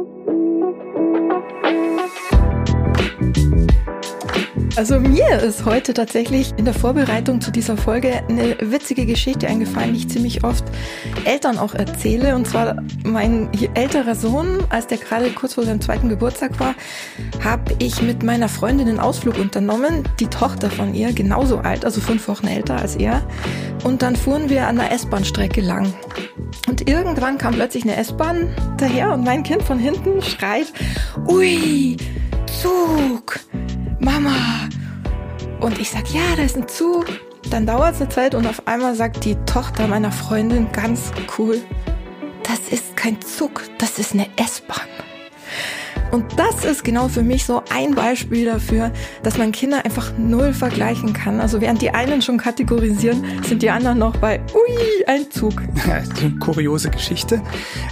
Thank you. Also mir ist heute tatsächlich in der Vorbereitung zu dieser Folge eine witzige Geschichte eingefallen, die ich ziemlich oft Eltern auch erzähle. Und zwar mein älterer Sohn, als der gerade kurz vor seinem zweiten Geburtstag war, habe ich mit meiner Freundin einen Ausflug unternommen. Die Tochter von ihr, genauso alt, also fünf Wochen älter als er. Und dann fuhren wir an der S-Bahn-Strecke lang. Und irgendwann kam plötzlich eine S-Bahn daher und mein Kind von hinten schreit, Ui, Zug! Mama. Und ich sag, ja, da ist ein Zug. Dann dauert es eine Zeit und auf einmal sagt die Tochter meiner Freundin ganz cool, das ist kein Zug, das ist eine S-Bahn. Und das ist genau für mich so ein Beispiel dafür, dass man Kinder einfach null vergleichen kann. Also während die einen schon kategorisieren, sind die anderen noch bei, ui, ein Zug. Kuriose Geschichte.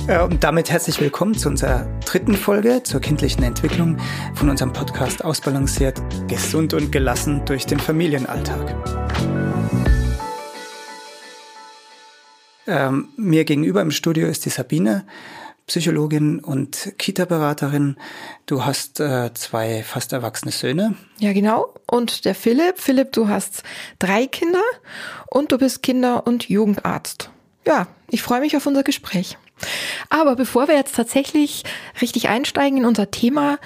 Äh, und damit herzlich willkommen zu unserer dritten Folge zur kindlichen Entwicklung von unserem Podcast Ausbalanciert, gesund und gelassen durch den Familienalltag. Ähm, mir gegenüber im Studio ist die Sabine. Psychologin und Kita-Beraterin. Du hast äh, zwei fast erwachsene Söhne. Ja, genau. Und der Philipp. Philipp, du hast drei Kinder und du bist Kinder- und Jugendarzt. Ja, ich freue mich auf unser Gespräch. Aber bevor wir jetzt tatsächlich richtig einsteigen in unser Thema,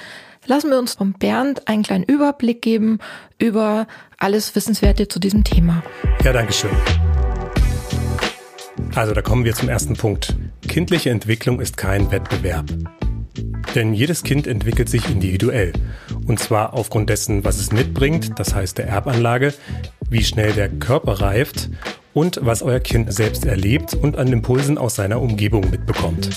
lassen wir uns von Bernd einen kleinen Überblick geben über alles Wissenswerte zu diesem Thema. Ja, danke schön. Also da kommen wir zum ersten Punkt. Kindliche Entwicklung ist kein Wettbewerb. Denn jedes Kind entwickelt sich individuell. Und zwar aufgrund dessen, was es mitbringt, das heißt der Erbanlage, wie schnell der Körper reift und was euer Kind selbst erlebt und an Impulsen aus seiner Umgebung mitbekommt.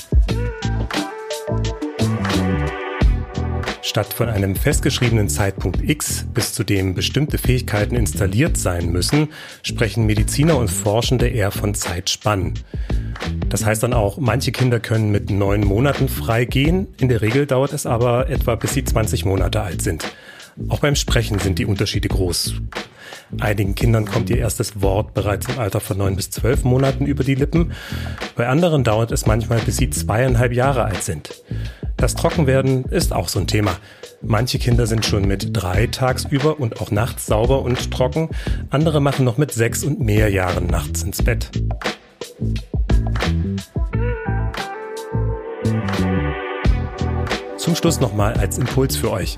Statt von einem festgeschriebenen Zeitpunkt X, bis zu dem bestimmte Fähigkeiten installiert sein müssen, sprechen Mediziner und Forschende eher von Zeitspannen. Das heißt dann auch, manche Kinder können mit neun Monaten frei gehen, in der Regel dauert es aber etwa bis sie 20 Monate alt sind. Auch beim Sprechen sind die Unterschiede groß. Einigen Kindern kommt ihr erstes Wort bereits im Alter von neun bis zwölf Monaten über die Lippen. Bei anderen dauert es manchmal, bis sie zweieinhalb Jahre alt sind. Das Trockenwerden ist auch so ein Thema. Manche Kinder sind schon mit drei tagsüber und auch nachts sauber und trocken. Andere machen noch mit sechs und mehr Jahren nachts ins Bett. Zum Schluss nochmal als Impuls für euch.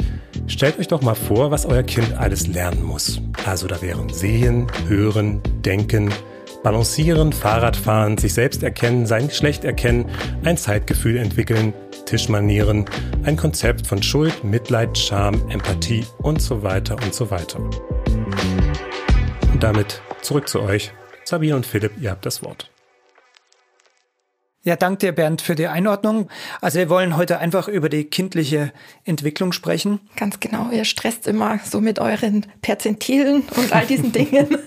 Stellt euch doch mal vor, was euer Kind alles lernen muss. Also da wären Sehen, Hören, Denken, Balancieren, Fahrradfahren, sich selbst erkennen, sein Geschlecht erkennen, ein Zeitgefühl entwickeln, Tischmanieren, ein Konzept von Schuld, Mitleid, Scham, Empathie und so weiter und so weiter. Und damit zurück zu euch. Sabine und Philipp, ihr habt das Wort. Ja, danke dir, Bernd, für die Einordnung. Also wir wollen heute einfach über die kindliche Entwicklung sprechen. Ganz genau. Ihr stresst immer so mit euren Perzentilen und all diesen Dingen,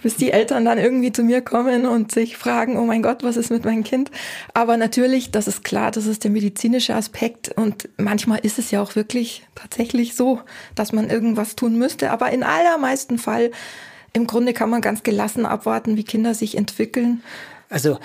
bis die Eltern dann irgendwie zu mir kommen und sich fragen, oh mein Gott, was ist mit meinem Kind? Aber natürlich, das ist klar, das ist der medizinische Aspekt. Und manchmal ist es ja auch wirklich tatsächlich so, dass man irgendwas tun müsste. Aber in allermeisten Fall, im Grunde kann man ganz gelassen abwarten, wie Kinder sich entwickeln also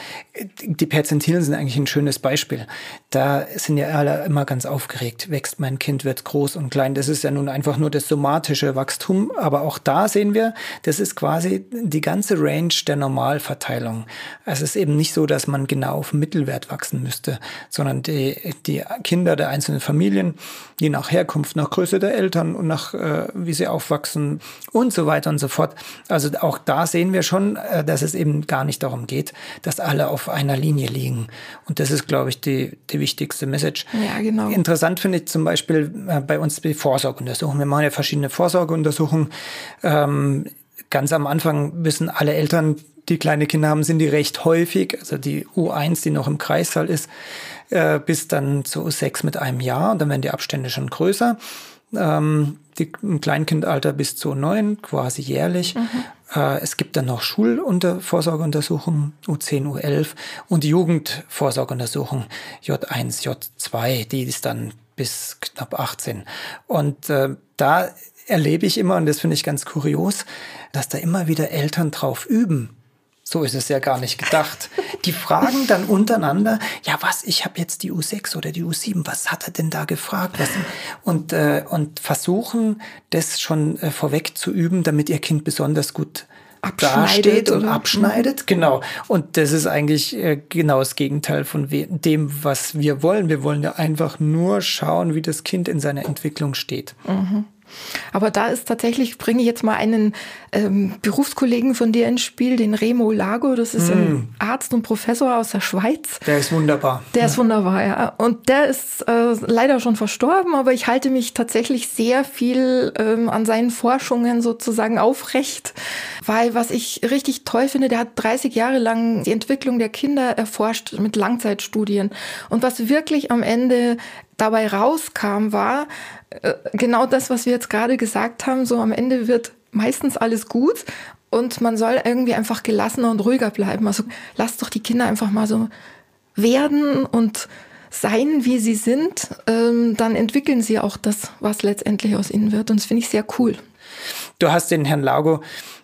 die Perzentilen sind eigentlich ein schönes Beispiel. Da sind ja alle immer ganz aufgeregt. Wächst mein Kind, wird groß und klein. Das ist ja nun einfach nur das somatische Wachstum. Aber auch da sehen wir, das ist quasi die ganze Range der Normalverteilung. Es ist eben nicht so, dass man genau auf Mittelwert wachsen müsste, sondern die, die Kinder der einzelnen Familien, je nach Herkunft, nach Größe der Eltern und nach äh, wie sie aufwachsen und so weiter und so fort. Also auch da sehen wir schon, äh, dass es eben gar nicht darum geht, dass alle auf einer Linie liegen. Und das ist, glaube ich, die, die wichtigste Message. Ja, genau. Interessant finde ich zum Beispiel äh, bei uns die Vorsorgeuntersuchungen. Wir machen ja verschiedene Vorsorgeuntersuchungen. Ähm, ganz am Anfang wissen alle Eltern, die kleine Kinder haben, sind die recht häufig. Also die U1, die noch im Kreissaal ist, äh, bis dann zu U6 mit einem Jahr. Und dann werden die Abstände schon größer. Ähm, die, im Kleinkindalter bis zu neun, quasi jährlich. Mhm. Äh, es gibt dann noch Schulvorsorgeuntersuchungen, U10, U11 und Jugendvorsorgeuntersuchung J1, J2, die ist dann bis knapp 18. Und äh, da erlebe ich immer, und das finde ich ganz kurios, dass da immer wieder Eltern drauf üben. So ist es ja gar nicht gedacht. Die fragen dann untereinander, ja was, ich habe jetzt die U6 oder die U7, was hat er denn da gefragt? Was, und, äh, und versuchen, das schon äh, vorweg zu üben, damit ihr Kind besonders gut dasteht und oder? abschneidet. Genau. Und das ist eigentlich äh, genau das Gegenteil von dem, was wir wollen. Wir wollen ja einfach nur schauen, wie das Kind in seiner Entwicklung steht. Mhm. Aber da ist tatsächlich, bringe ich jetzt mal einen ähm, Berufskollegen von dir ins Spiel, den Remo Lago. Das ist mm. ein hm. Arzt und Professor aus der Schweiz. Der ist wunderbar. Der ja. ist wunderbar, ja. Und der ist äh, leider schon verstorben, aber ich halte mich tatsächlich sehr viel ähm, an seinen Forschungen sozusagen aufrecht, weil was ich richtig toll finde, der hat 30 Jahre lang die Entwicklung der Kinder erforscht mit Langzeitstudien. Und was wirklich am Ende dabei rauskam, war genau das, was wir jetzt gerade gesagt haben. So am Ende wird meistens alles gut und man soll irgendwie einfach gelassener und ruhiger bleiben. Also lasst doch die Kinder einfach mal so werden und sein, wie sie sind, ähm, dann entwickeln sie auch das, was letztendlich aus ihnen wird. Und das finde ich sehr cool. Du hast den Herrn Lago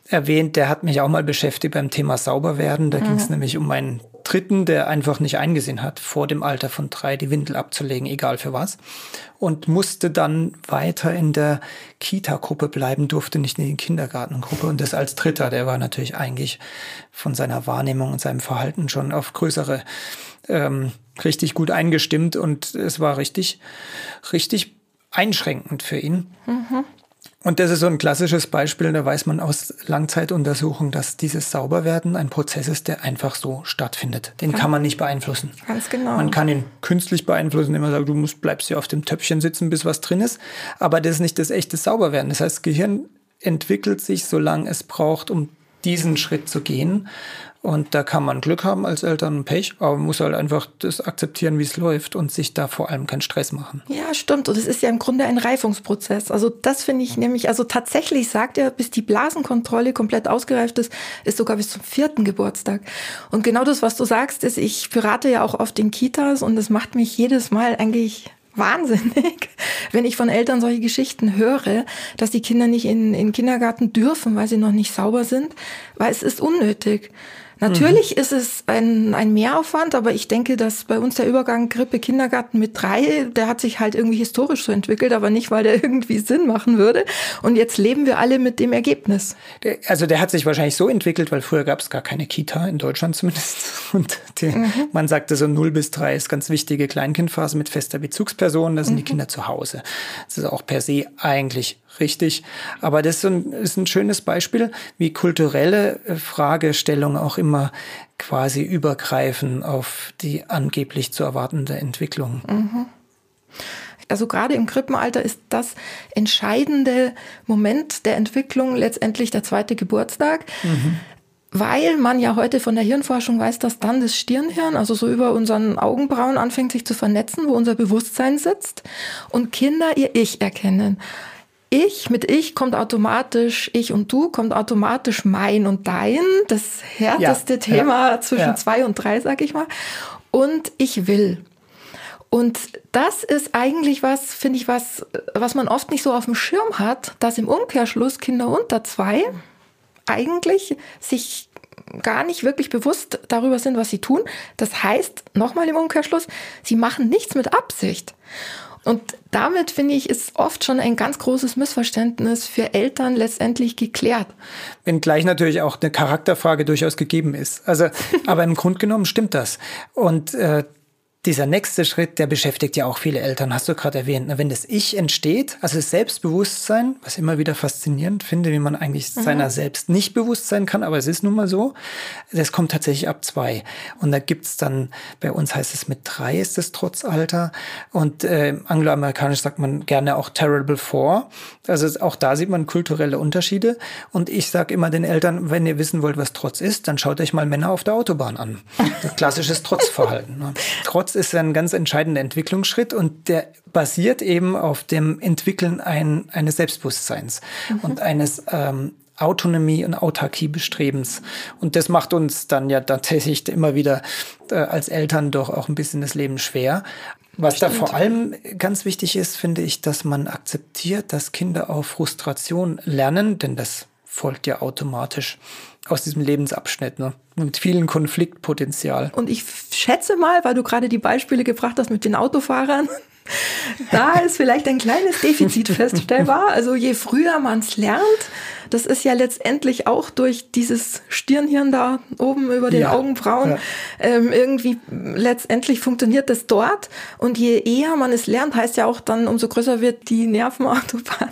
erwähnt, der hat mich auch mal beschäftigt beim Thema Sauberwerden. Da mhm. ging es nämlich um meinen Dritten, der einfach nicht eingesehen hat, vor dem Alter von drei die Windel abzulegen, egal für was. Und musste dann weiter in der Kita-Gruppe bleiben, durfte nicht in die Kindergartengruppe. Und das als Dritter, der war natürlich eigentlich von seiner Wahrnehmung und seinem Verhalten schon auf größere ähm, richtig gut eingestimmt. Und es war richtig, richtig einschränkend für ihn. Mhm. Und das ist so ein klassisches Beispiel, da weiß man aus Langzeituntersuchungen, dass dieses Sauberwerden ein Prozess ist, der einfach so stattfindet. Den ja. kann man nicht beeinflussen. Ganz genau. Man kann ihn künstlich beeinflussen, indem man sagt, du musst, bleibst hier auf dem Töpfchen sitzen, bis was drin ist. Aber das ist nicht das echte Sauberwerden. Das heißt, das Gehirn entwickelt sich, solange es braucht, um diesen Schritt zu gehen. Und da kann man Glück haben als Eltern und Pech, aber man muss halt einfach das akzeptieren, wie es läuft und sich da vor allem keinen Stress machen. Ja, stimmt. Und es ist ja im Grunde ein Reifungsprozess. Also das finde ich nämlich, also tatsächlich sagt er, bis die Blasenkontrolle komplett ausgereift ist, ist sogar bis zum vierten Geburtstag. Und genau das, was du sagst, ist, ich berate ja auch oft in Kitas und es macht mich jedes Mal eigentlich wahnsinnig, wenn ich von Eltern solche Geschichten höre, dass die Kinder nicht in, in Kindergarten dürfen, weil sie noch nicht sauber sind, weil es ist unnötig. Natürlich mhm. ist es ein, ein Mehraufwand, aber ich denke, dass bei uns der Übergang Grippe Kindergarten mit drei, der hat sich halt irgendwie historisch so entwickelt, aber nicht, weil der irgendwie Sinn machen würde. Und jetzt leben wir alle mit dem Ergebnis. Also der hat sich wahrscheinlich so entwickelt, weil früher gab es gar keine Kita, in Deutschland zumindest. Und die, mhm. man sagte so 0 bis 3 ist ganz wichtige Kleinkindphase mit fester Bezugsperson, da sind mhm. die Kinder zu Hause. Das ist auch per se eigentlich richtig. Aber das ist ein, ist ein schönes Beispiel, wie kulturelle äh, Fragestellungen auch immer quasi übergreifen auf die angeblich zu erwartende Entwicklung. Mhm. Also gerade im Krippenalter ist das entscheidende Moment der Entwicklung letztendlich der zweite Geburtstag. Mhm. Weil man ja heute von der Hirnforschung weiß, dass dann das Stirnhirn, also so über unseren Augenbrauen anfängt sich zu vernetzen, wo unser Bewusstsein sitzt und Kinder ihr Ich erkennen. Ich, mit ich kommt automatisch ich und du, kommt automatisch mein und dein, das härteste ja, Thema ja, zwischen ja. zwei und drei, sag ich mal. Und ich will. Und das ist eigentlich was, finde ich, was, was man oft nicht so auf dem Schirm hat, dass im Umkehrschluss Kinder unter zwei eigentlich sich gar nicht wirklich bewusst darüber sind, was sie tun. Das heißt, nochmal im Umkehrschluss, sie machen nichts mit Absicht. Und damit finde ich, ist oft schon ein ganz großes Missverständnis für Eltern letztendlich geklärt. Wenngleich natürlich auch eine Charakterfrage durchaus gegeben ist. Also, aber im Grunde genommen stimmt das. Und äh, dieser nächste Schritt, der beschäftigt ja auch viele Eltern, hast du gerade erwähnt. Wenn das Ich entsteht, also das Selbstbewusstsein, was immer wieder faszinierend finde, wie man eigentlich mhm. seiner selbst nicht bewusst sein kann, aber es ist nun mal so, das kommt tatsächlich ab zwei. Und da gibt's dann, bei uns heißt es mit drei ist es Trotzalter und äh, angloamerikanisch sagt man gerne auch Terrible Four. Also auch da sieht man kulturelle Unterschiede. Und ich sage immer den Eltern, wenn ihr wissen wollt, was Trotz ist, dann schaut euch mal Männer auf der Autobahn an. Klassisches Trotzverhalten. Ne? Trotz ist ein ganz entscheidender Entwicklungsschritt und der basiert eben auf dem Entwickeln ein, eines Selbstbewusstseins mhm. und eines ähm, Autonomie und Autarkie-Bestrebens. Und das macht uns dann ja tatsächlich immer wieder äh, als Eltern doch auch ein bisschen das Leben schwer. Was Stimmt. da vor allem ganz wichtig ist, finde ich, dass man akzeptiert, dass Kinder auch Frustration lernen, denn das folgt ja automatisch aus diesem Lebensabschnitt, ne? mit vielen Konfliktpotenzial. Und ich schätze mal, weil du gerade die Beispiele gebracht hast mit den Autofahrern, da ist vielleicht ein kleines Defizit feststellbar. Also je früher man es lernt, das ist ja letztendlich auch durch dieses Stirnhirn da oben über den ja, Augenbrauen ja. ähm, irgendwie letztendlich funktioniert das dort. Und je eher man es lernt, heißt ja auch dann, umso größer wird die Nervenautobahn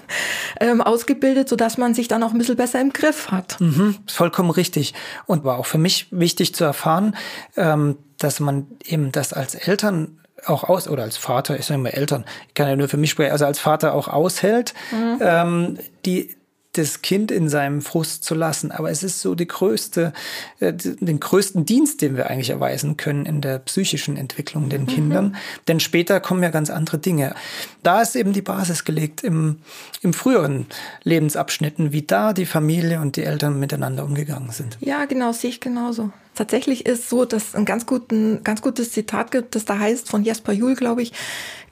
ähm, ausgebildet, sodass man sich dann auch ein bisschen besser im Griff hat. Mhm, vollkommen richtig. Und war auch für mich wichtig zu erfahren, ähm, dass man eben das als Eltern auch aus, oder als Vater, ich sage immer Eltern, ich kann ja nur für mich sprechen, also als Vater auch aushält, mhm. ähm, die das Kind in seinem Frust zu lassen. Aber es ist so die größte, äh, den größten Dienst, den wir eigentlich erweisen können in der psychischen Entwicklung den mhm. Kindern. Denn später kommen ja ganz andere Dinge. Da ist eben die Basis gelegt im, im früheren Lebensabschnitten, wie da die Familie und die Eltern miteinander umgegangen sind. Ja, genau, sehe ich genauso. Tatsächlich ist so, dass ein ganz, guten, ganz gutes Zitat gibt, das da heißt von Jesper Juhl, glaube ich,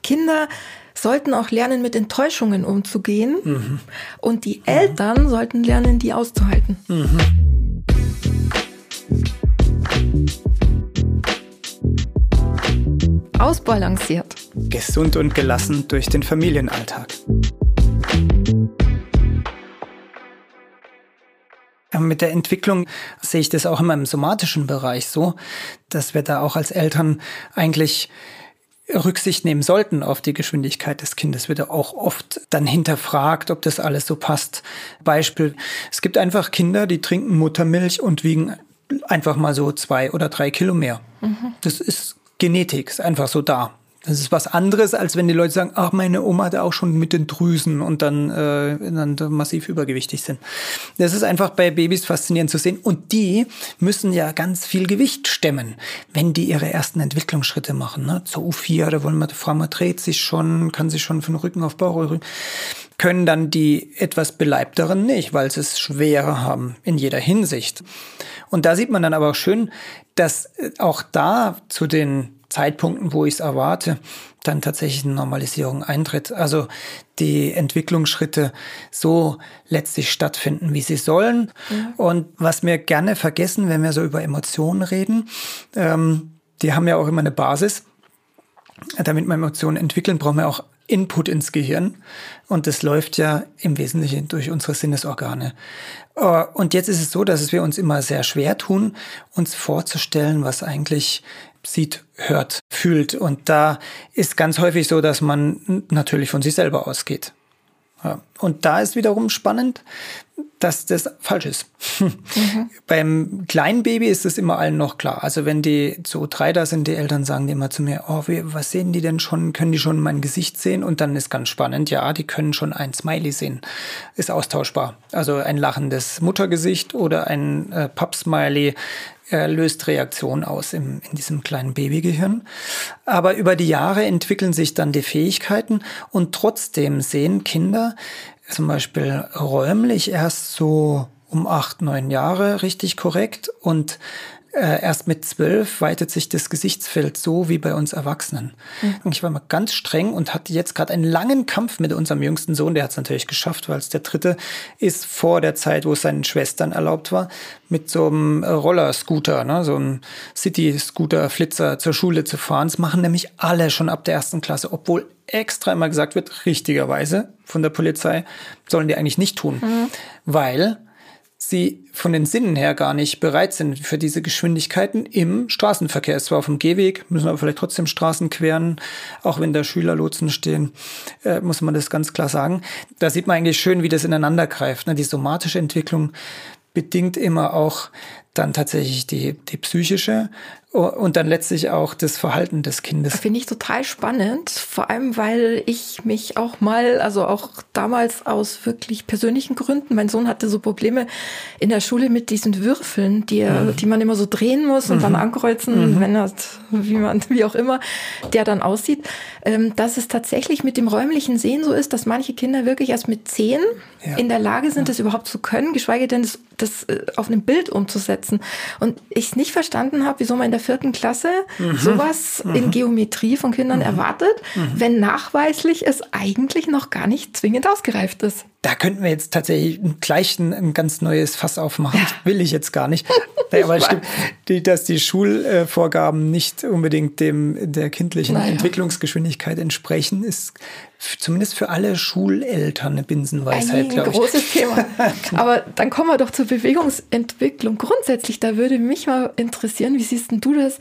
Kinder sollten auch lernen, mit Enttäuschungen umzugehen. Mhm. Und die Eltern mhm. sollten lernen, die auszuhalten. Mhm. Ausbalanciert. Gesund und gelassen durch den Familienalltag. Mit der Entwicklung sehe ich das auch immer im somatischen Bereich so, dass wir da auch als Eltern eigentlich Rücksicht nehmen sollten auf die Geschwindigkeit des Kindes, wird auch oft dann hinterfragt, ob das alles so passt. Beispiel, es gibt einfach Kinder, die trinken Muttermilch und wiegen einfach mal so zwei oder drei Kilo mehr. Mhm. Das ist Genetik, ist einfach so da. Das ist was anderes, als wenn die Leute sagen, ach, meine Oma hatte auch schon mit den Drüsen und dann, äh, dann massiv übergewichtig sind. Das ist einfach bei Babys faszinierend zu sehen. Und die müssen ja ganz viel Gewicht stemmen, wenn die ihre ersten Entwicklungsschritte machen. Ne? Zur U4, da wollen wir, die Frau man dreht sich schon, kann sich schon von Rücken auf Bauch rücken können dann die etwas beleibteren nicht, weil sie es schwerer haben in jeder Hinsicht. Und da sieht man dann aber auch schön, dass auch da zu den Zeitpunkten, wo ich es erwarte, dann tatsächlich eine Normalisierung eintritt. Also die Entwicklungsschritte so letztlich stattfinden, wie sie sollen. Mhm. Und was wir gerne vergessen, wenn wir so über Emotionen reden, ähm, die haben ja auch immer eine Basis. Damit wir Emotionen entwickeln, brauchen wir auch Input ins Gehirn. Und das läuft ja im Wesentlichen durch unsere Sinnesorgane. Äh, und jetzt ist es so, dass wir uns immer sehr schwer tun, uns vorzustellen, was eigentlich sieht, hört, fühlt. Und da ist ganz häufig so, dass man natürlich von sich selber ausgeht. Ja. Und da ist wiederum spannend, dass das falsch ist. Mhm. Beim kleinen Baby ist es immer allen noch klar. Also wenn die so drei da sind, die Eltern sagen die immer zu mir, oh, was sehen die denn schon? Können die schon mein Gesicht sehen? Und dann ist ganz spannend, ja, die können schon ein Smiley sehen. Ist austauschbar. Also ein lachendes Muttergesicht oder ein äh, Papp-Smiley er löst Reaktionen aus im, in diesem kleinen Babygehirn. Aber über die Jahre entwickeln sich dann die Fähigkeiten und trotzdem sehen Kinder zum Beispiel räumlich erst so um acht, neun Jahre richtig korrekt und äh, erst mit zwölf weitet sich das Gesichtsfeld so wie bei uns Erwachsenen. Mhm. Ich war mal ganz streng und hatte jetzt gerade einen langen Kampf mit unserem jüngsten Sohn. Der hat es natürlich geschafft, weil es der dritte ist vor der Zeit, wo es seinen Schwestern erlaubt war, mit so einem Rollerscooter, ne, so einem City-Scooter-Flitzer zur Schule zu fahren. Das machen nämlich alle schon ab der ersten Klasse, obwohl extra immer gesagt wird, richtigerweise von der Polizei, sollen die eigentlich nicht tun. Mhm. Weil sie von den Sinnen her gar nicht bereit sind für diese Geschwindigkeiten im Straßenverkehr. Es war auf dem Gehweg, müssen aber vielleicht trotzdem Straßen queren, auch wenn da Schülerlotsen stehen, äh, muss man das ganz klar sagen. Da sieht man eigentlich schön, wie das ineinander greift. Ne? Die somatische Entwicklung bedingt immer auch dann tatsächlich die, die psychische und dann letztlich auch das Verhalten des Kindes. Finde ich total spannend, vor allem weil ich mich auch mal, also auch damals aus wirklich persönlichen Gründen, mein Sohn hatte so Probleme in der Schule mit diesen Würfeln, die, er, mhm. die man immer so drehen muss und mhm. dann ankreuzen, mhm. wenn er, wie man, wie auch immer, der dann aussieht, ähm, dass es tatsächlich mit dem räumlichen Sehen so ist, dass manche Kinder wirklich erst mit zehn ja. in der Lage sind, das überhaupt zu können, geschweige denn das, das äh, auf einem Bild umzusetzen. Und ich nicht verstanden habe, wieso man in der vierten Klasse mhm. sowas mhm. in Geometrie von Kindern mhm. erwartet, mhm. wenn nachweislich es eigentlich noch gar nicht zwingend ausgereift ist. Da könnten wir jetzt tatsächlich gleich ein, ein ganz neues Fass aufmachen. Das will ich jetzt gar nicht. aber es stimmt, die, dass die Schulvorgaben nicht unbedingt dem der kindlichen naja. Entwicklungsgeschwindigkeit entsprechen, ist zumindest für alle Schuleltern eine Binsenweisheit, glaube ich. Ein großes Thema. Aber dann kommen wir doch zur Bewegungsentwicklung. Grundsätzlich, da würde mich mal interessieren, wie siehst denn du das?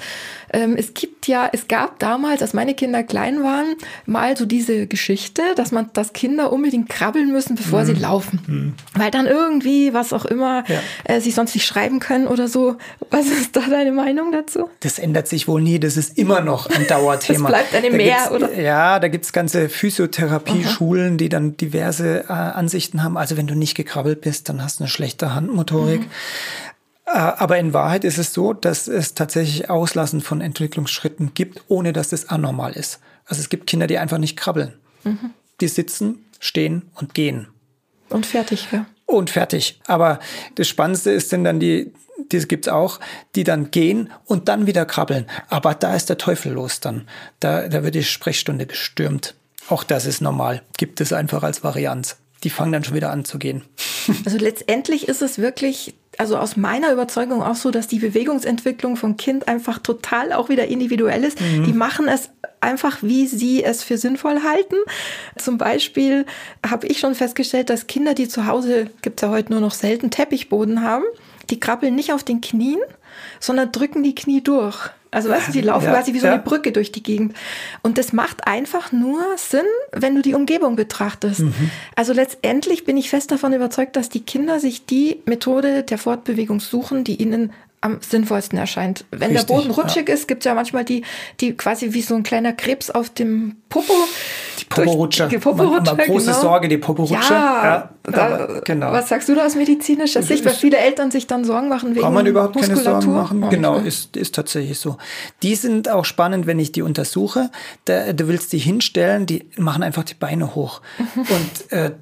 Ähm, es gibt ja, es gab damals, als meine Kinder klein waren, mal so diese Geschichte, dass man, dass Kinder unbedingt krabbeln müssen, bevor mhm. sie laufen. Mhm. Weil dann irgendwie, was auch immer, ja. äh, sie sonst nicht schreiben können oder so. Was ist da deine Meinung dazu? Das ändert sich wohl nie. Das ist immer noch ein Dauerthema. das bleibt eine Mehr, oder? Ja, da gibt's ganze Physio Physiotherapie-Schulen, die dann diverse äh, Ansichten haben. Also wenn du nicht gekrabbelt bist, dann hast du eine schlechte Handmotorik. Mhm. Äh, aber in Wahrheit ist es so, dass es tatsächlich Auslassen von Entwicklungsschritten gibt, ohne dass das anormal ist. Also es gibt Kinder, die einfach nicht krabbeln. Mhm. Die sitzen, stehen und gehen. Und fertig, ja. Und fertig. Aber das Spannendste ist denn dann die, das gibt's auch, die dann gehen und dann wieder krabbeln. Aber da ist der Teufel los dann. Da, da wird die Sprechstunde gestürmt. Auch das ist normal. Gibt es einfach als Varianz. Die fangen dann schon wieder an zu gehen. Also letztendlich ist es wirklich, also aus meiner Überzeugung auch so, dass die Bewegungsentwicklung vom Kind einfach total auch wieder individuell ist. Mhm. Die machen es einfach, wie sie es für sinnvoll halten. Zum Beispiel habe ich schon festgestellt, dass Kinder, die zu Hause, gibt es ja heute nur noch selten, Teppichboden haben, die krabbeln nicht auf den Knien, sondern drücken die Knie durch. Also weißt du, die laufen ja, quasi wie so ja. eine Brücke durch die Gegend. Und das macht einfach nur Sinn, wenn du die Umgebung betrachtest. Mhm. Also letztendlich bin ich fest davon überzeugt, dass die Kinder sich die Methode der Fortbewegung suchen, die ihnen am sinnvollsten erscheint. Wenn Richtig, der Boden rutschig ja. ist, gibt es ja manchmal die, die quasi wie so ein kleiner Krebs auf dem Popo. Die Poporutsche. Die Poporutsche. Immer große genau. Sorge, die Poporutsche. Ja, ja da, genau. Was sagst du da aus medizinischer Sicht, weil viele Eltern sich dann Sorgen machen wegen Kann man überhaupt Muskulatur? keine Sorgen machen? Oh, genau, ist, ist tatsächlich so. Die sind auch spannend, wenn ich die untersuche. Da, du willst die hinstellen, die machen einfach die Beine hoch. Und äh,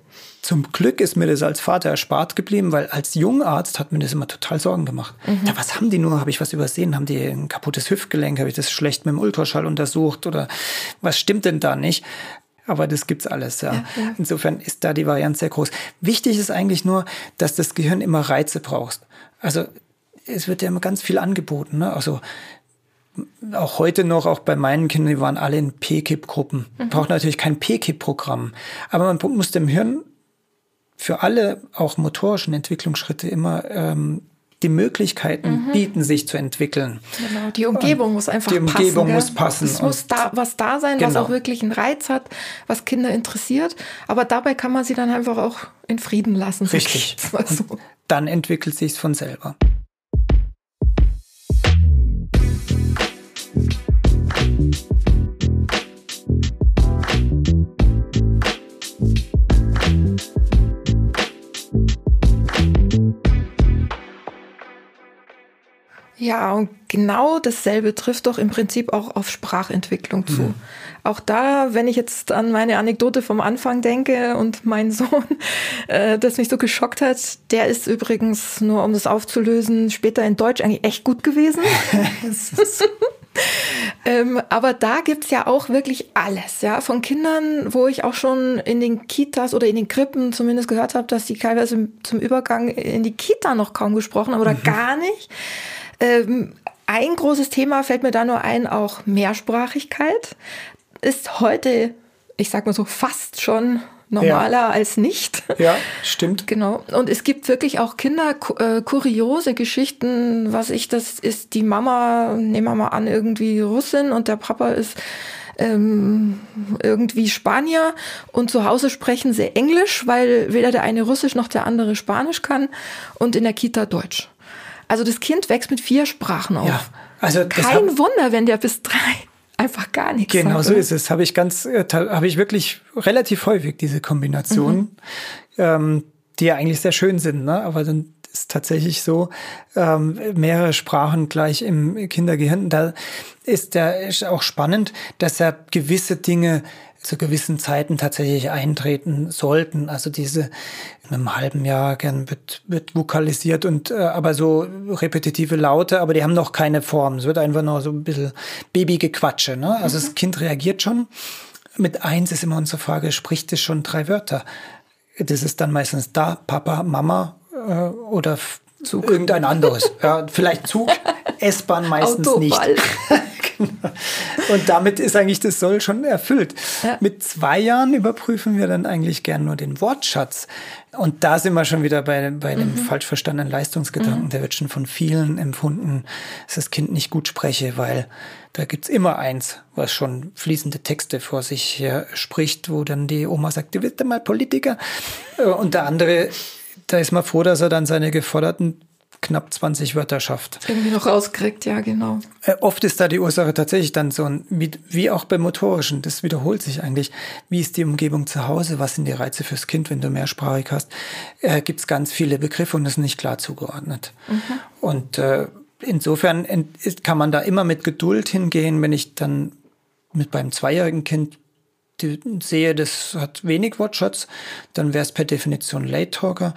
zum Glück ist mir das als Vater erspart geblieben, weil als Jungarzt hat mir das immer total Sorgen gemacht. Mhm. Ja, was haben die nur? Habe ich was übersehen? Haben die ein kaputtes Hüftgelenk? Habe ich das schlecht mit dem Ultraschall untersucht? Oder was stimmt denn da nicht? Aber das gibt's alles, ja. ja, ja. Insofern ist da die Variante sehr groß. Wichtig ist eigentlich nur, dass das Gehirn immer Reize braucht. Also es wird ja immer ganz viel angeboten. Ne? Also auch heute noch, auch bei meinen Kindern, die waren alle in PKIP-Gruppen. Mhm. Braucht natürlich kein PKIP-Programm. Aber man muss dem Hirn für alle auch motorischen Entwicklungsschritte immer ähm, die Möglichkeiten mhm. bieten, sich zu entwickeln. Genau, die Umgebung muss einfach passen. Die Umgebung passen, muss passen. Es muss da was da sein, genau. was auch wirklich einen Reiz hat, was Kinder interessiert. Aber dabei kann man sie dann einfach auch in Frieden lassen. Richtig. So. dann entwickelt sich es von selber. Ja, und genau dasselbe trifft doch im Prinzip auch auf Sprachentwicklung zu. Mhm. Auch da, wenn ich jetzt an meine Anekdote vom Anfang denke und mein Sohn, äh, das mich so geschockt hat, der ist übrigens, nur um das aufzulösen, später in Deutsch eigentlich echt gut gewesen. ähm, aber da gibt's ja auch wirklich alles, ja, von Kindern, wo ich auch schon in den Kitas oder in den Krippen zumindest gehört habe, dass die teilweise zum Übergang in die Kita noch kaum gesprochen haben oder mhm. gar nicht ähm, ein großes Thema fällt mir da nur ein, auch Mehrsprachigkeit ist heute, ich sag mal so, fast schon normaler ja. als nicht. Ja, stimmt. Genau. Und es gibt wirklich auch Kinder, äh, kuriose Geschichten, was ich, das ist die Mama, nehmen wir mal an, irgendwie Russin und der Papa ist ähm, irgendwie Spanier und zu Hause sprechen sie Englisch, weil weder der eine Russisch noch der andere Spanisch kann und in der Kita Deutsch. Also das Kind wächst mit vier Sprachen auf. Ja, also Kein hab, Wunder, wenn der bis drei einfach gar nichts Genau sagt, so ist es. Habe ich ganz, äh, habe ich wirklich relativ häufig diese Kombinationen, mhm. ähm, die ja eigentlich sehr schön sind, ne? Aber dann ist tatsächlich so, ähm, mehrere Sprachen gleich im Kindergehirn. Da ist der ist auch spannend, dass er gewisse Dinge zu gewissen Zeiten tatsächlich eintreten sollten. Also diese in einem halben Jahr gern wird, wird vokalisiert und äh, aber so repetitive Laute, aber die haben noch keine Form. Es wird einfach nur so ein bisschen Babygequatsche. Ne? Also mhm. das Kind reagiert schon. Mit eins ist immer unsere Frage, spricht es schon drei Wörter? das ist dann meistens da, Papa, Mama äh, oder Zug. irgendein anderes. ja, vielleicht Zug, S-Bahn meistens Autoball. nicht. genau. Und damit ist eigentlich das Soll schon erfüllt. Ja. Mit zwei Jahren überprüfen wir dann eigentlich gern nur den Wortschatz. Und da sind wir schon wieder bei, bei dem mhm. falsch verstandenen Leistungsgedanken. Mhm. Der wird schon von vielen empfunden, dass das Kind nicht gut spreche, weil da gibt's immer eins, was schon fließende Texte vor sich her spricht, wo dann die Oma sagt, du wirst mal Politiker. Äh, und der andere, da ist man froh, dass er dann seine geforderten knapp 20 Wörter schafft. Irgendwie noch rauskriegt, ja, genau. Äh, oft ist da die Ursache tatsächlich dann so, ein, wie, wie auch beim Motorischen, das wiederholt sich eigentlich. Wie ist die Umgebung zu Hause? Was sind die Reize fürs Kind, wenn du mehrsprachig hast? Äh, Gibt es ganz viele Begriffe und das ist nicht klar zugeordnet. Mhm. Und äh, insofern kann man da immer mit Geduld hingehen, wenn ich dann mit beim zweijährigen Kind sehe, das hat wenig Wortschatz, dann wäre es per Definition Late Talker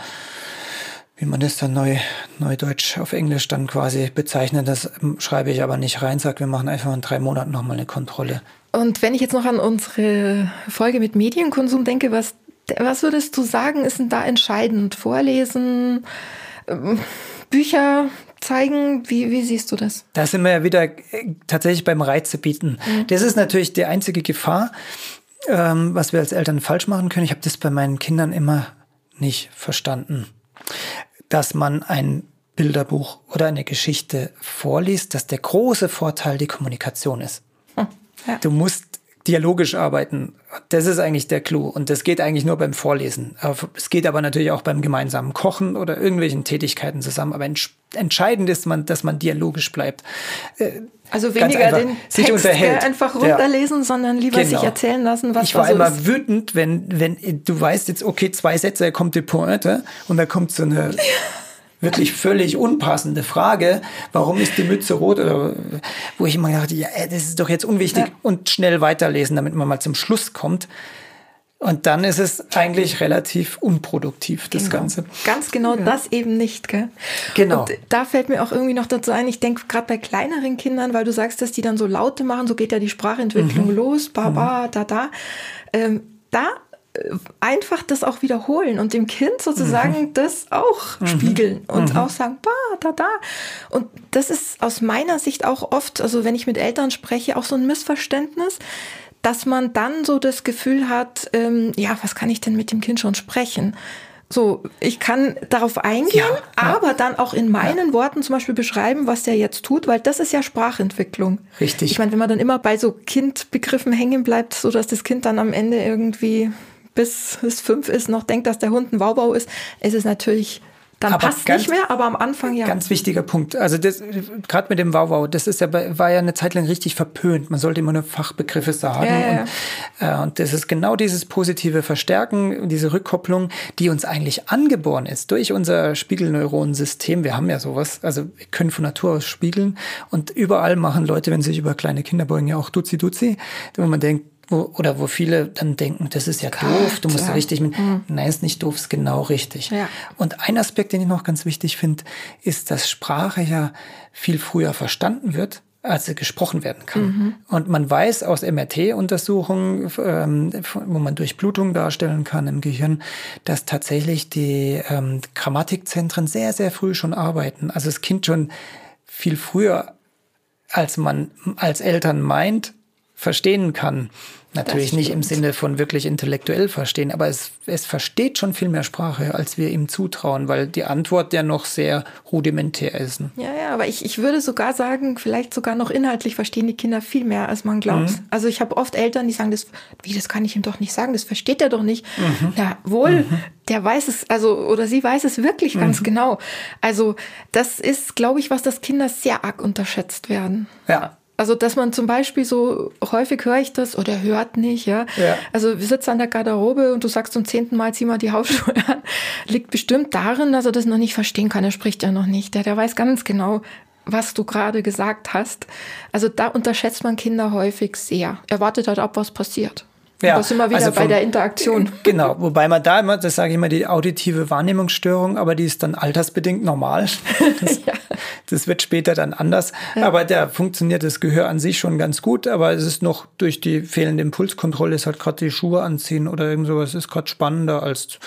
wie man das dann neu, neudeutsch auf Englisch dann quasi bezeichnet, das schreibe ich aber nicht rein, sage, wir machen einfach in drei Monaten nochmal eine Kontrolle. Und wenn ich jetzt noch an unsere Folge mit Medienkonsum denke, was, was würdest du sagen, ist denn da entscheidend? Vorlesen, ähm, Bücher zeigen, wie, wie siehst du das? Da sind wir ja wieder äh, tatsächlich beim Reize bieten. Mhm. Das ist natürlich die einzige Gefahr, ähm, was wir als Eltern falsch machen können. Ich habe das bei meinen Kindern immer nicht verstanden dass man ein Bilderbuch oder eine Geschichte vorliest, dass der große Vorteil die Kommunikation ist. Hm, ja. Du musst dialogisch arbeiten. Das ist eigentlich der Clou. Und das geht eigentlich nur beim Vorlesen. Es geht aber natürlich auch beim gemeinsamen Kochen oder irgendwelchen Tätigkeiten zusammen. Aber entscheidend ist, man, dass man dialogisch bleibt. Äh, also weniger den sich Text unterhält. einfach runterlesen, ja. sondern lieber genau. sich erzählen lassen, was Ich war so immer ist. wütend, wenn, wenn du weißt jetzt, okay, zwei Sätze, da kommt die Pointe und da kommt so eine wirklich völlig unpassende Frage, warum ist die Mütze rot oder wo ich immer dachte, ja, das ist doch jetzt unwichtig ja. und schnell weiterlesen, damit man mal zum Schluss kommt. Und dann ist es eigentlich relativ unproduktiv, das genau. Ganze. Ganz genau ja. das eben nicht, gell? Genau. Und da fällt mir auch irgendwie noch dazu ein, ich denke gerade bei kleineren Kindern, weil du sagst, dass die dann so Laute machen, so geht ja die Sprachentwicklung mhm. los, baba, mhm. da, da. Ähm, da einfach das auch wiederholen und dem Kind sozusagen mhm. das auch mhm. spiegeln und mhm. auch sagen, ba, da, da. Und das ist aus meiner Sicht auch oft, also wenn ich mit Eltern spreche, auch so ein Missverständnis, dass man dann so das Gefühl hat, ähm, ja, was kann ich denn mit dem Kind schon sprechen? So, ich kann darauf eingehen, ja, aber dann auch in meinen ja. Worten zum Beispiel beschreiben, was der jetzt tut, weil das ist ja Sprachentwicklung. Richtig. Ich meine, wenn man dann immer bei so Kindbegriffen hängen bleibt, so dass das Kind dann am Ende irgendwie bis es fünf ist, noch denkt, dass der Hund ein Waubau ist, ist es natürlich dann aber passt ganz, nicht mehr, aber am Anfang ja. Ganz wichtiger Punkt. Also das gerade mit dem Wauwau, das ist ja war ja eine Zeit lang richtig verpönt. Man sollte immer nur Fachbegriffe sagen. Ja, ja, und, äh, und das ist genau dieses positive Verstärken, diese Rückkopplung, die uns eigentlich angeboren ist durch unser Spiegelneuronensystem. Wir haben ja sowas, also wir können von Natur aus spiegeln und überall machen Leute, wenn sie sich über kleine Kinder beugen, ja auch Duzi Duzi, wo man denkt, wo, oder wo viele dann denken, das ist ja Gott, doof, du musst ja. richtig mit. Mhm. Nein, ist nicht doof, ist genau richtig. Ja. Und ein Aspekt, den ich noch ganz wichtig finde, ist, dass Sprache ja viel früher verstanden wird, als sie gesprochen werden kann. Mhm. Und man weiß aus MRT-Untersuchungen, ähm, wo man Durchblutung darstellen kann im Gehirn, dass tatsächlich die ähm, Grammatikzentren sehr, sehr früh schon arbeiten. Also das Kind schon viel früher, als man als Eltern meint, verstehen kann. Natürlich nicht im Sinne von wirklich intellektuell verstehen, aber es, es versteht schon viel mehr Sprache, als wir ihm zutrauen, weil die Antwort ja noch sehr rudimentär ist. Ne? Ja, ja, aber ich, ich würde sogar sagen, vielleicht sogar noch inhaltlich verstehen die Kinder viel mehr, als man glaubt. Mhm. Also ich habe oft Eltern, die sagen, das, wie, das kann ich ihm doch nicht sagen, das versteht er doch nicht. Mhm. Ja, wohl, mhm. der weiß es, also, oder sie weiß es wirklich ganz mhm. genau. Also das ist, glaube ich, was das Kinder sehr arg unterschätzt werden. Ja. Also, dass man zum Beispiel so häufig höre ich das oder hört nicht, ja. ja. Also, wir sitzen an der Garderobe und du sagst zum zehnten Mal, zieh mal die Hausschuhe an. Liegt bestimmt darin, dass er das noch nicht verstehen kann. Er spricht ja noch nicht. Der, der weiß ganz genau, was du gerade gesagt hast. Also, da unterschätzt man Kinder häufig sehr. Er wartet halt ab, was passiert. Ja, da sind wir wieder also vom, bei der Interaktion. Genau, wobei man da immer, das sage ich immer, die auditive Wahrnehmungsstörung, aber die ist dann altersbedingt normal. Das, ja. das wird später dann anders. Ja. Aber da funktioniert das Gehör an sich schon ganz gut, aber es ist noch durch die fehlende Impulskontrolle, ist halt gerade die Schuhe anziehen oder irgend sowas, ist gerade spannender als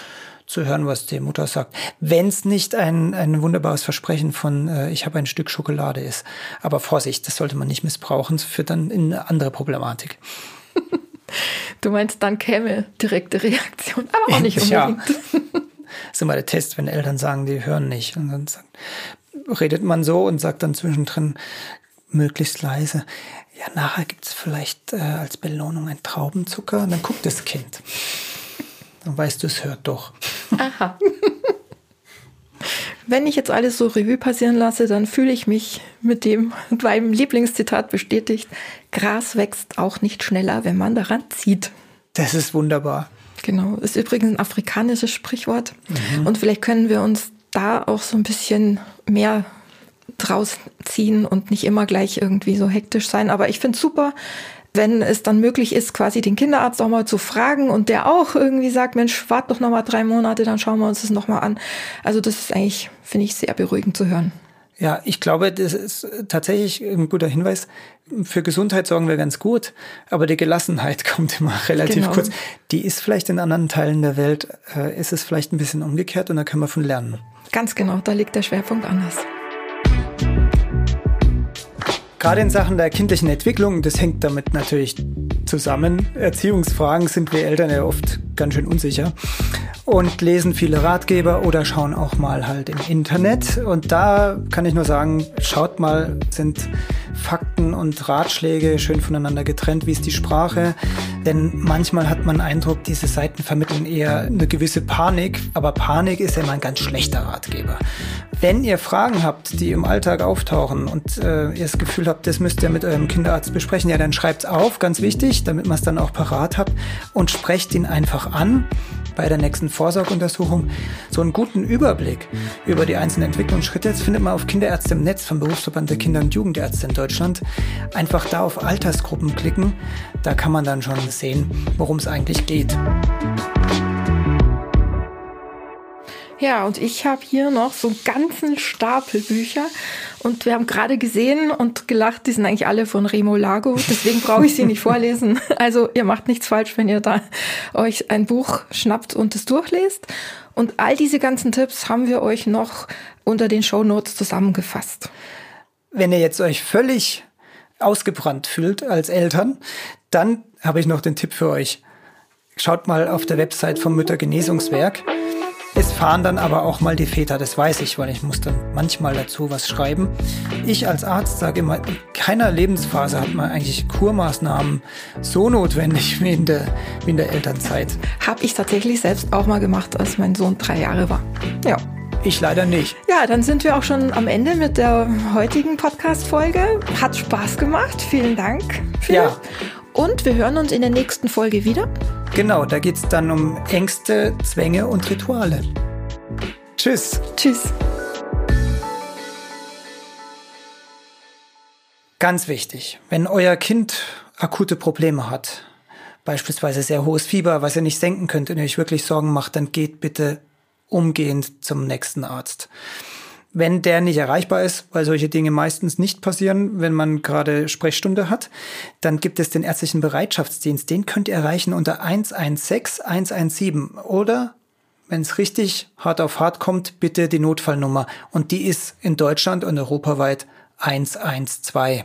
zu hören, was die Mutter sagt. Wenn es nicht ein, ein wunderbares Versprechen von äh, ich habe ein Stück Schokolade ist. Aber Vorsicht, das sollte man nicht missbrauchen, das führt dann in eine andere Problematik. Du meinst, dann käme direkte Reaktion, aber auch nicht unbedingt. Ja. Das ist immer der Test, wenn Eltern sagen, die hören nicht. Und dann sagt, redet man so und sagt dann zwischendrin möglichst leise, ja, nachher gibt es vielleicht äh, als Belohnung ein Traubenzucker und dann guckt das Kind. Dann weißt du, es hört doch. Aha. Wenn ich jetzt alles so Revue passieren lasse, dann fühle ich mich mit dem meinem Lieblingszitat bestätigt. Gras wächst auch nicht schneller, wenn man daran zieht. Das ist wunderbar. Genau, ist übrigens ein afrikanisches Sprichwort. Mhm. Und vielleicht können wir uns da auch so ein bisschen mehr draus ziehen und nicht immer gleich irgendwie so hektisch sein. Aber ich finde es super, wenn es dann möglich ist, quasi den Kinderarzt auch mal zu fragen und der auch irgendwie sagt, Mensch, wart doch noch mal drei Monate, dann schauen wir uns das noch mal an. Also das ist eigentlich, finde ich, sehr beruhigend zu hören. Ja, ich glaube, das ist tatsächlich ein guter Hinweis. Für Gesundheit sorgen wir ganz gut, aber die Gelassenheit kommt immer relativ genau. kurz. Die ist vielleicht in anderen Teilen der Welt, äh, ist es vielleicht ein bisschen umgekehrt und da können wir von lernen. Ganz genau, da liegt der Schwerpunkt anders. Gerade in Sachen der kindlichen Entwicklung, das hängt damit natürlich zusammen. Erziehungsfragen sind wir Eltern ja oft ganz schön unsicher und lesen viele Ratgeber oder schauen auch mal halt im Internet. Und da kann ich nur sagen, schaut mal, sind Fakten und Ratschläge schön voneinander getrennt, wie ist die Sprache. Denn manchmal hat man Eindruck, diese Seiten vermitteln eher eine gewisse Panik, aber Panik ist ja immer ein ganz schlechter Ratgeber. Wenn ihr Fragen habt, die im Alltag auftauchen und äh, ihr das Gefühl habt, das müsst ihr mit eurem Kinderarzt besprechen, ja, dann schreibt's auf, ganz wichtig, damit man es dann auch parat habt und sprecht ihn einfach an bei der nächsten Vorsorgeuntersuchung so einen guten Überblick über die einzelnen Entwicklungsschritte. Das findet man auf Kinderärzte im Netz vom Berufsverband der Kinder- und Jugendärzte in Deutschland. Einfach da auf Altersgruppen klicken. Da kann man dann schon sehen, worum es eigentlich geht. Ja, und ich habe hier noch so einen ganzen Stapel Bücher. Und wir haben gerade gesehen und gelacht, die sind eigentlich alle von Remo Lago. Deswegen brauche ich sie nicht vorlesen. Also ihr macht nichts falsch, wenn ihr da euch ein Buch schnappt und es durchlest. Und all diese ganzen Tipps haben wir euch noch unter den Show Notes zusammengefasst. Wenn ihr jetzt euch völlig ausgebrannt fühlt als Eltern, dann habe ich noch den Tipp für euch. Schaut mal auf der Website vom Müttergenesungswerk. Es fahren dann aber auch mal die Väter, das weiß ich, weil ich muss dann manchmal dazu was schreiben. Ich als Arzt sage immer, in keiner Lebensphase hat man eigentlich Kurmaßnahmen so notwendig wie in der, wie in der Elternzeit. Habe ich tatsächlich selbst auch mal gemacht, als mein Sohn drei Jahre war. Ja. Ich leider nicht. Ja, dann sind wir auch schon am Ende mit der heutigen Podcast-Folge. Hat Spaß gemacht. Vielen Dank. Philipp. Ja. Und wir hören uns in der nächsten Folge wieder. Genau, da geht es dann um Ängste, Zwänge und Rituale. Tschüss. Tschüss. Ganz wichtig, wenn euer Kind akute Probleme hat, beispielsweise sehr hohes Fieber, was ihr nicht senken könnt und ihr euch wirklich Sorgen macht, dann geht bitte umgehend zum nächsten Arzt. Wenn der nicht erreichbar ist, weil solche Dinge meistens nicht passieren, wenn man gerade Sprechstunde hat, dann gibt es den ärztlichen Bereitschaftsdienst. Den könnt ihr erreichen unter 116 117 oder wenn es richtig hart auf hart kommt, bitte die Notfallnummer. Und die ist in Deutschland und europaweit 112.